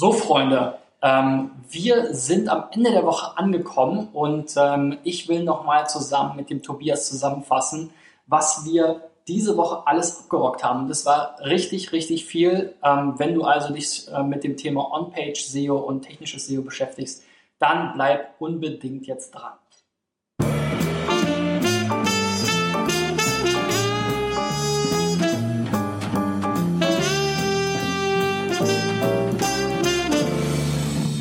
So, Freunde, ähm, wir sind am Ende der Woche angekommen und ähm, ich will nochmal zusammen mit dem Tobias zusammenfassen, was wir diese Woche alles abgerockt haben. Das war richtig, richtig viel. Ähm, wenn du also dich äh, mit dem Thema On-Page SEO und technisches SEO beschäftigst, dann bleib unbedingt jetzt dran.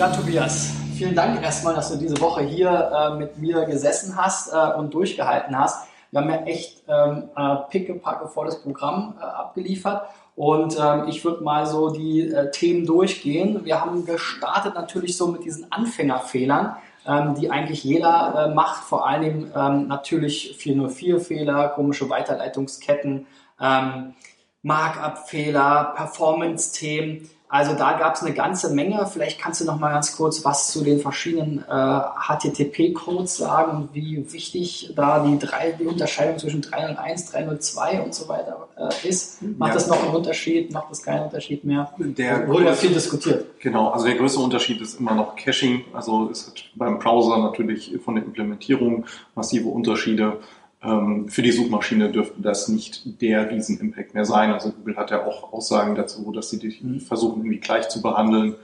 Ja, Tobias, vielen Dank erstmal, dass du diese Woche hier äh, mit mir gesessen hast äh, und durchgehalten hast. Wir haben ja echt ähm, äh, pickepacke volles Programm äh, abgeliefert. Und ähm, ich würde mal so die äh, Themen durchgehen. Wir haben gestartet natürlich so mit diesen Anfängerfehlern, ähm, die eigentlich jeder äh, macht. Vor allem ähm, natürlich 404-Fehler, komische Weiterleitungsketten, ähm, Markup-Fehler, Performance-Themen. Also da gab es eine ganze Menge. Vielleicht kannst du noch mal ganz kurz was zu den verschiedenen äh, HTTP-Codes sagen und wie wichtig da die, drei, die Unterscheidung zwischen 301, 302 und so weiter äh, ist. Macht ja. das noch einen Unterschied? Macht das keinen Unterschied mehr? Der wurde ja viel diskutiert. Genau, also der größte Unterschied ist immer noch Caching. Also es hat beim Browser natürlich von der Implementierung massive Unterschiede. Ähm, für die Suchmaschine dürfte das nicht der Riesen-Impact mehr sein. Also Google hat ja auch Aussagen dazu, dass sie die mhm. versuchen, irgendwie gleich zu behandeln.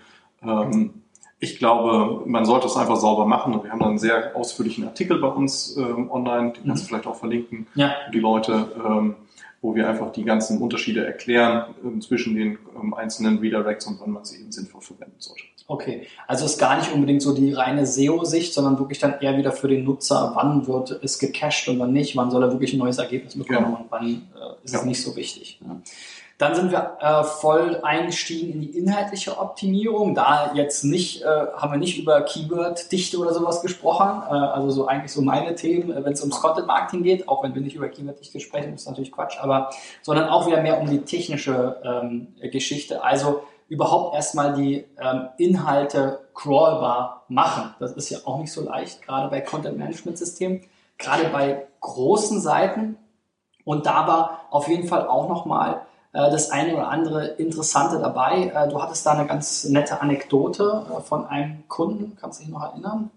Ähm, ich glaube, man sollte es einfach sauber machen. Und wir haben dann einen sehr ausführlichen Artikel bei uns ähm, online, den kannst du mhm. vielleicht auch verlinken, ja. die Leute, wo wir einfach die ganzen Unterschiede erklären zwischen den einzelnen Redirects und wann man sie eben sinnvoll verwenden sollte. Okay, also ist gar nicht unbedingt so die reine SEO-Sicht, sondern wirklich dann eher wieder für den Nutzer, wann wird es gecached und wann nicht, wann soll er wirklich ein neues Ergebnis bekommen genau. und wann äh, ist ja. es nicht so wichtig. Ja. Dann sind wir äh, voll eingestiegen in die inhaltliche Optimierung. Da jetzt nicht, äh, haben wir nicht über Keyword-Dichte oder sowas gesprochen. Äh, also so eigentlich so meine Themen, äh, wenn es ums Content-Marketing geht, auch wenn wir nicht über Keyword-Dichte sprechen, ist natürlich Quatsch, aber sondern auch wieder mehr um die technische ähm, Geschichte. Also überhaupt erstmal die ähm, Inhalte crawlbar machen. Das ist ja auch nicht so leicht, gerade bei Content-Management-Systemen, gerade bei großen Seiten. Und da war auf jeden Fall auch nochmal äh, das eine oder andere Interessante dabei. Äh, du hattest da eine ganz nette Anekdote äh, von einem Kunden, kannst du dich noch erinnern?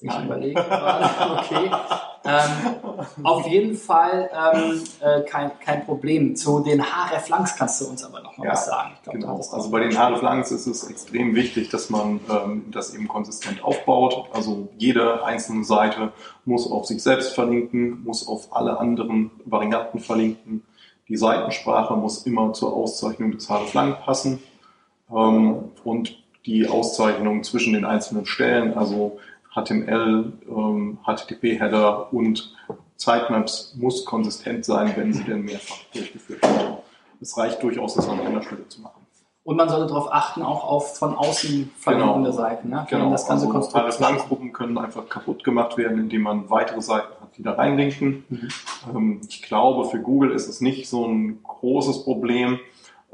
Ich überlege gerade, okay. Ähm, auf jeden Fall ähm, äh, kein, kein Problem. Zu den Hreflangs kannst du uns aber noch mal ja, was sagen. Glaub, genau. Also bei den Hreflangs ist es extrem wichtig, dass man ähm, das eben konsistent aufbaut. Also jede einzelne Seite muss auf sich selbst verlinken, muss auf alle anderen Varianten verlinken. Die Seitensprache muss immer zur Auszeichnung des Hreflang passen. Ähm, und die Auszeichnung zwischen den einzelnen Stellen, also HTML, ähm, HTTP-Header und Sitemaps muss konsistent sein, wenn sie denn mehrfach durchgeführt werden. Es reicht durchaus, das an einer Stelle zu machen. Und man sollte darauf achten, auch auf von außen verlinkende genau. Seiten. Ne? Genau. Das ganze also Konstrukt. Können einfach kaputt gemacht werden, indem man weitere Seiten hat, die da reinlinken. Mhm. Ähm, ich glaube, für Google ist es nicht so ein großes Problem,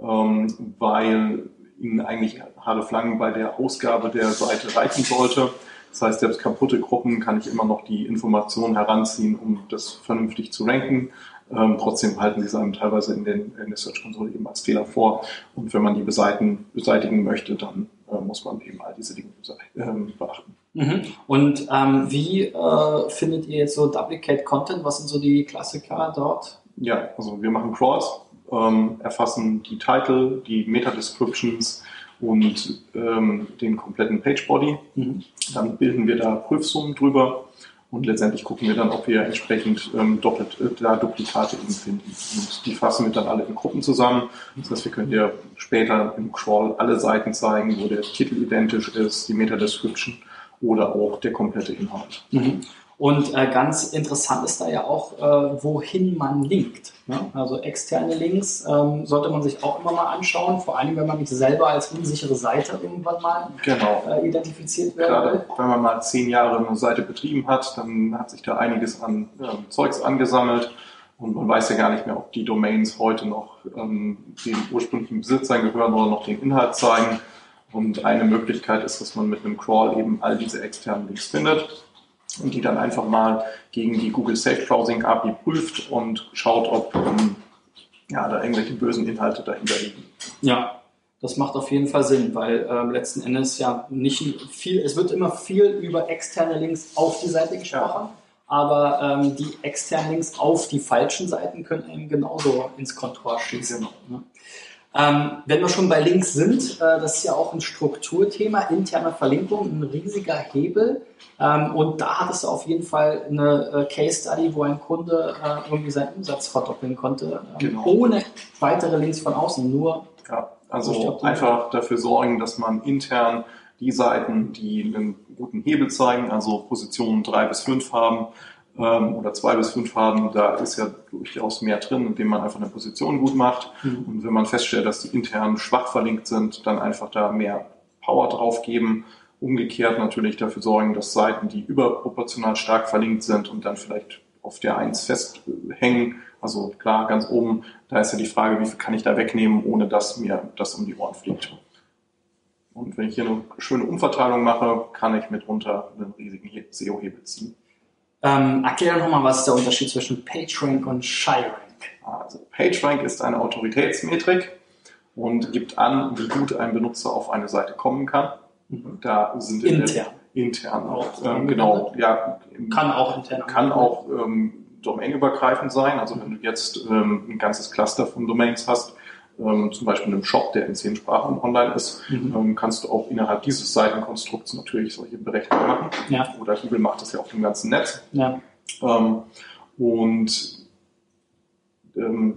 ähm, weil ihnen eigentlich Halle Flangen bei der Ausgabe der Seite reichen sollte. Das heißt, selbst kaputte Gruppen kann ich immer noch die Informationen heranziehen, um das vernünftig zu ranken. Ähm, trotzdem halten sie es einem teilweise in, den, in der Search Console eben als Fehler vor. Und wenn man die beseitigen, beseitigen möchte, dann äh, muss man eben all diese Dinge ähm, beachten. Mhm. Und ähm, wie äh, findet ihr jetzt so Duplicate Content? Was sind so die Klassiker dort? Ja, also wir machen Crawls, ähm, erfassen die Title, die Meta-Descriptions, und ähm, den kompletten Page Body. Mhm. Dann bilden wir da Prüfsummen drüber und letztendlich gucken wir dann, ob wir entsprechend ähm, doppelt äh, da Duplikate eben finden. Und die fassen wir dann alle in Gruppen zusammen. Das heißt, wir können dir später im Crawl alle Seiten zeigen, wo der Titel identisch ist, die Meta-Description oder auch der komplette Inhalt. Mhm. Und äh, ganz interessant ist da ja auch, äh, wohin man linkt. Ne? Also externe Links ähm, sollte man sich auch immer mal anschauen, vor allem wenn man nicht selber als unsichere Seite irgendwann mal genau. äh, identifiziert werden Gerade, will. Wenn man mal zehn Jahre eine Seite betrieben hat, dann hat sich da einiges an ähm, Zeugs angesammelt und man weiß ja gar nicht mehr, ob die Domains heute noch ähm, den ursprünglichen Besitzern gehören oder noch den Inhalt zeigen. Und eine Möglichkeit ist, dass man mit einem Crawl eben all diese externen Links findet und die dann einfach mal gegen die Google Safe Browsing API prüft und schaut, ob ähm, ja, da irgendwelche bösen Inhalte dahinter liegen. Ja, Das macht auf jeden Fall Sinn, weil ähm, letzten Endes ja nicht viel, es wird immer viel über externe Links auf die Seite gesprochen, ja. aber ähm, die externen Links auf die falschen Seiten können eben genauso ins Kontor schießen. Genau. Ne? Ähm, wenn wir schon bei Links sind, äh, das ist ja auch ein Strukturthema, interne Verlinkung, ein riesiger Hebel. Ähm, und da hattest du auf jeden Fall eine äh, Case Study, wo ein Kunde äh, irgendwie seinen Umsatz verdoppeln konnte, ähm, genau. ohne weitere Links von außen, nur. Ja, also einfach dafür sorgen, dass man intern die Seiten, die einen guten Hebel zeigen, also Positionen drei bis fünf haben, ähm, oder zwei bis fünf haben, da ist ja durchaus mehr drin, indem man einfach eine Position gut macht. Mhm. Und wenn man feststellt, dass die intern schwach verlinkt sind, dann einfach da mehr Power drauf geben. Umgekehrt natürlich dafür sorgen, dass Seiten, die überproportional stark verlinkt sind und dann vielleicht auf der Eins festhängen, also klar, ganz oben, da ist ja die Frage, wie viel kann ich da wegnehmen, ohne dass mir das um die Ohren fliegt. Und wenn ich hier eine schöne Umverteilung mache, kann ich mitunter einen riesigen SEO-Hebel ziehen. Ähm, erklär nochmal, was ist der Unterschied zwischen PageRank und ShyRank? Also PageRank ist eine Autoritätsmetrik und gibt an, wie gut ein Benutzer auf eine Seite kommen kann. Mhm. Da sind intern. intern auch. Ähm, genau, ja. Kann auch intern. Kann auch ähm, domainübergreifend sein. Also wenn du jetzt ähm, ein ganzes Cluster von Domains hast, ähm, zum Beispiel einem Shop, der in zehn Sprachen online ist, mhm. ähm, kannst du auch innerhalb dieses Seitenkonstrukts natürlich solche Berechnungen machen. Ja. Oder Google macht das ja auf dem ganzen Netz. Ja. Ähm, und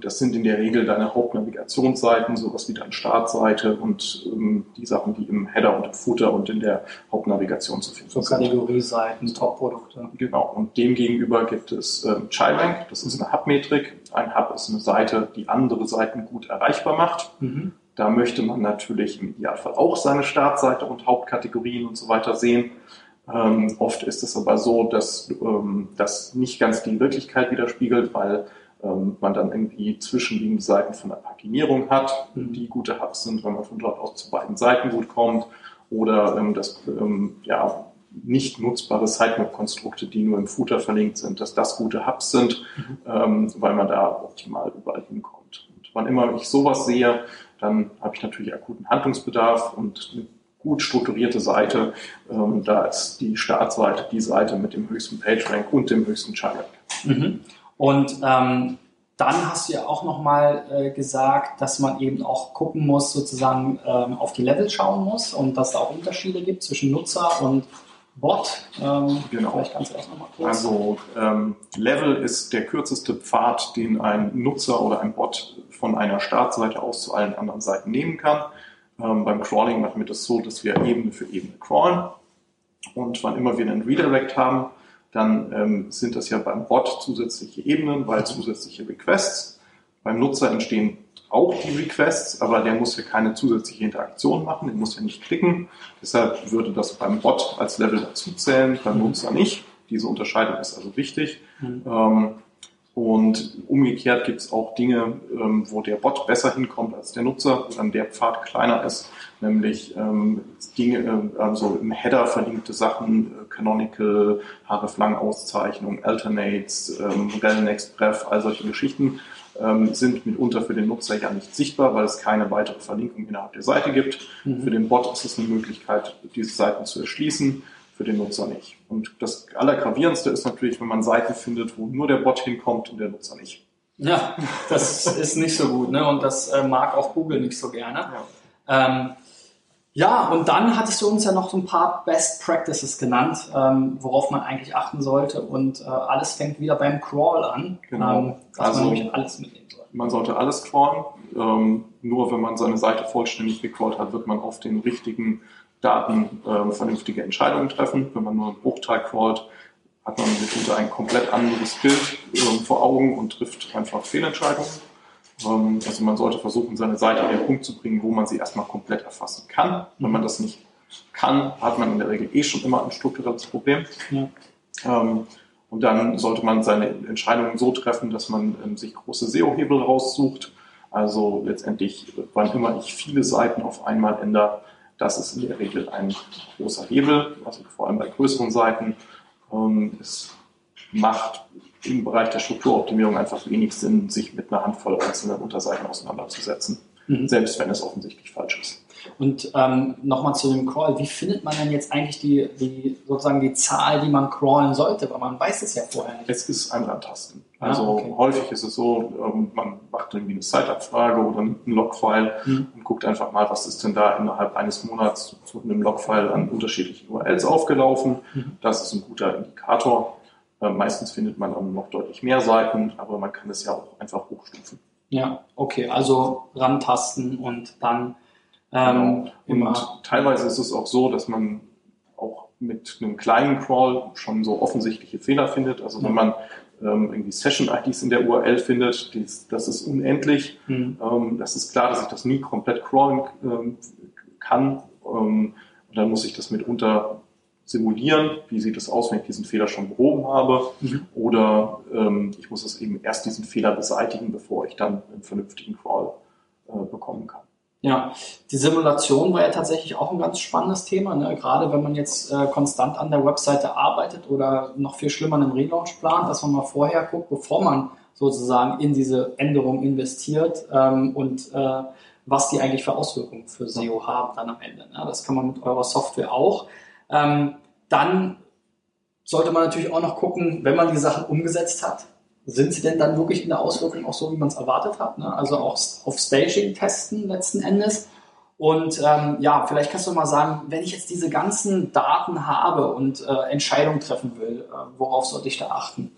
das sind in der Regel deine Hauptnavigationsseiten, sowas wie deine Startseite und ähm, die Sachen, die im Header und im Footer und in der Hauptnavigation zu finden so sind. Kategorieseiten, Top-Produkte. Genau. Und demgegenüber gibt es ähm, Chirank, das ist eine Hub-Metrik. Ein Hub ist eine Seite, die andere Seiten gut erreichbar macht. Mhm. Da möchte man natürlich im Idealfall auch seine Startseite und Hauptkategorien und so weiter sehen. Ähm, oft ist es aber so, dass ähm, das nicht ganz die Wirklichkeit widerspiegelt, weil ähm, man dann irgendwie zwischenliegende Seiten von der Paginierung hat, die gute Hubs sind, wenn man von dort aus zu beiden Seiten gut kommt, oder ähm, dass ähm, ja, nicht nutzbare Sitemap-Konstrukte, die nur im Footer verlinkt sind, dass das gute Hubs sind, mhm. ähm, weil man da optimal überall hinkommt. Und wann immer ich sowas sehe, dann habe ich natürlich akuten Handlungsbedarf und eine gut strukturierte Seite. Ähm, da ist die Startseite die Seite mit dem höchsten PageRank und dem höchsten Channel. Mhm. Und ähm, dann hast du ja auch nochmal äh, gesagt, dass man eben auch gucken muss, sozusagen ähm, auf die Level schauen muss und dass es da auch Unterschiede gibt zwischen Nutzer und Bot. Ähm, genau. Vielleicht kannst du das nochmal kurz. Also ähm, Level ist der kürzeste Pfad, den ein Nutzer oder ein Bot von einer Startseite aus zu allen anderen Seiten nehmen kann. Ähm, beim Crawling machen wir das so, dass wir Ebene für Ebene crawlen. Und wann immer wir einen Redirect haben, dann ähm, sind das ja beim Bot zusätzliche Ebenen, weil zusätzliche Requests. Beim Nutzer entstehen auch die Requests, aber der muss ja keine zusätzliche Interaktion machen, der muss ja nicht klicken. Deshalb würde das beim Bot als Level dazuzählen, beim Nutzer nicht. Diese Unterscheidung ist also wichtig. Mhm. Ähm, und umgekehrt gibt es auch Dinge, ähm, wo der Bot besser hinkommt als der Nutzer, wo dann der Pfad kleiner ist, nämlich ähm, Dinge, äh, also im Header verlinkte Sachen, äh, Canonical, hreflang-Auszeichnung, Alternates, ähm, RelNextPref, all solche Geschichten ähm, sind mitunter für den Nutzer ja nicht sichtbar, weil es keine weitere Verlinkung innerhalb der Seite gibt. Mhm. Für den Bot ist es eine Möglichkeit, diese Seiten zu erschließen für den Nutzer nicht. Und das Allergravierendste ist natürlich, wenn man Seiten findet, wo nur der Bot hinkommt und der Nutzer nicht. Ja, das ist nicht so gut, ne? Und das äh, mag auch Google nicht so gerne. Ja. Ähm, ja, und dann hattest du uns ja noch so ein paar Best Practices genannt, ähm, worauf man eigentlich achten sollte. Und äh, alles fängt wieder beim Crawl an, genau. ähm, dass also, man nämlich alles mitnehmen soll. Man sollte alles crawlen. Ähm, nur wenn man seine Seite vollständig gecrawlt hat, wird man auf den richtigen Daten äh, vernünftige Entscheidungen treffen. Wenn man nur einen Bruchteil crawlt, hat man mitunter ein komplett anderes Bild äh, vor Augen und trifft einfach Fehlentscheidungen. Ähm, also man sollte versuchen, seine Seite an den Punkt zu bringen, wo man sie erstmal komplett erfassen kann. Wenn man das nicht kann, hat man in der Regel eh schon immer ein strukturelles Problem. Ja. Ähm, und dann sollte man seine Entscheidungen so treffen, dass man ähm, sich große SEO-Hebel raussucht. Also letztendlich, wann immer ich viele Seiten auf einmal ändere, das ist in der Regel ein großer Hebel, also vor allem bei größeren Seiten. Ähm, es macht im Bereich der Strukturoptimierung einfach wenig Sinn, sich mit einer Handvoll einzelner Unterseiten auseinanderzusetzen. mhm. selbst wenn es offensichtlich falsch ist. Und ähm, nochmal zu dem Crawl, wie findet man denn jetzt eigentlich die, die sozusagen die Zahl, die man crawlen sollte? Weil man weiß es ja vorher nicht. Es ist ein Tasten. Ah, also ah, okay. häufig ist es so, ähm, man macht irgendwie eine Zeitabfrage oder einen Logfile mhm. und guckt einfach mal, was ist denn da innerhalb eines Monats zu einem Logfile an unterschiedlichen URLs aufgelaufen. Mhm. Das ist ein guter Indikator. Äh, meistens findet man dann noch deutlich mehr Seiten, aber man kann es ja auch einfach hochstufen. Ja, okay, also rantasten und dann ähm, genau. Und teilweise ist es auch so, dass man auch mit einem kleinen Crawl schon so offensichtliche Fehler findet. Also wenn man ähm, irgendwie Session-IDs in der URL findet, dies, das ist unendlich. Mhm. Ähm, das ist klar, dass ich das nie komplett crawlen ähm, kann. Ähm, und dann muss ich das mitunter simulieren, wie sieht es aus, wenn ich diesen Fehler schon behoben habe. Mhm. Oder ähm, ich muss es eben erst diesen Fehler beseitigen, bevor ich dann einen vernünftigen Crawl äh, bekommen kann. Ja, die Simulation war ja tatsächlich auch ein ganz spannendes Thema, ne? gerade wenn man jetzt äh, konstant an der Webseite arbeitet oder noch viel schlimmer einen Relaunch plant, dass man mal vorher guckt, bevor man sozusagen in diese Änderung investiert ähm, und äh, was die eigentlich für Auswirkungen für SEO haben dann am Ende. Ne? Das kann man mit eurer Software auch. Ähm, dann sollte man natürlich auch noch gucken, wenn man die Sachen umgesetzt hat, sind sie denn dann wirklich in der Auswirkung auch so, wie man es erwartet hat? Ne? Also auch auf Staging testen letzten Endes. Und ähm, ja, vielleicht kannst du mal sagen, wenn ich jetzt diese ganzen Daten habe und äh, Entscheidungen treffen will, äh, worauf sollte ich da achten?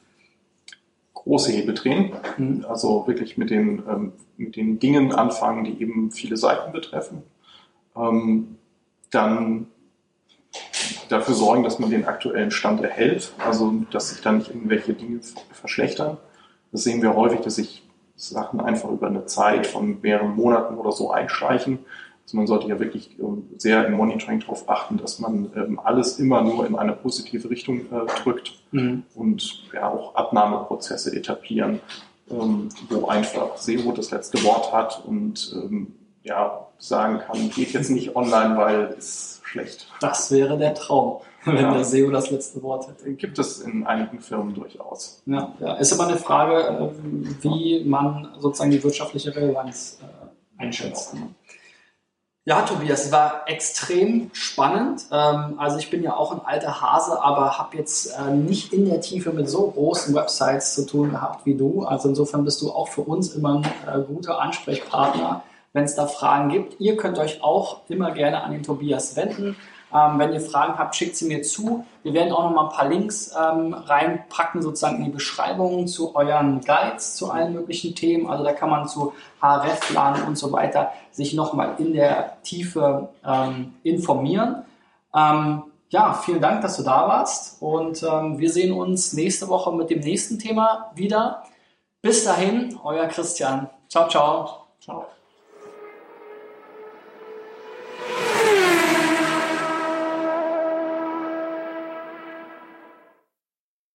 Große Hebel drehen, mhm. also wirklich mit den, ähm, mit den Dingen anfangen, die eben viele Seiten betreffen. Ähm, dann dafür sorgen, dass man den aktuellen Stand erhält, also dass sich da nicht irgendwelche Dinge verschlechtern. Das sehen wir häufig, dass sich Sachen einfach über eine Zeit von mehreren Monaten oder so einschleichen. Also man sollte ja wirklich ähm, sehr im Monitoring darauf achten, dass man ähm, alles immer nur in eine positive Richtung äh, drückt mhm. und ja auch Abnahmeprozesse etablieren, ähm, wo einfach SEO das letzte Wort hat und ja sagen kann, geht jetzt nicht online, weil es schlecht. Das wäre der Traum, wenn ja. der SEO das letzte Wort hätte. Gibt es in einigen Firmen durchaus. Ja, ja. ist aber eine Frage, äh, wie man sozusagen die wirtschaftliche Relevanz äh, einschätzt. Ja, Tobias, es war extrem spannend. Ähm, also ich bin ja auch ein alter Hase, aber habe jetzt äh, nicht in der Tiefe mit so großen Websites zu tun gehabt wie du. Also insofern bist du auch für uns immer ein guter Ansprechpartner wenn es da Fragen gibt. Ihr könnt euch auch immer gerne an den Tobias wenden. Ähm, wenn ihr Fragen habt, schickt sie mir zu. Wir werden auch noch mal ein paar Links ähm, reinpacken, sozusagen in die Beschreibung zu euren Guides, zu allen möglichen Themen. Also da kann man zu HRF-Plan und so weiter sich noch mal in der Tiefe ähm, informieren. Ähm, ja, vielen Dank, dass du da warst und ähm, wir sehen uns nächste Woche mit dem nächsten Thema wieder. Bis dahin, euer Christian. Ciao, ciao. Ciao.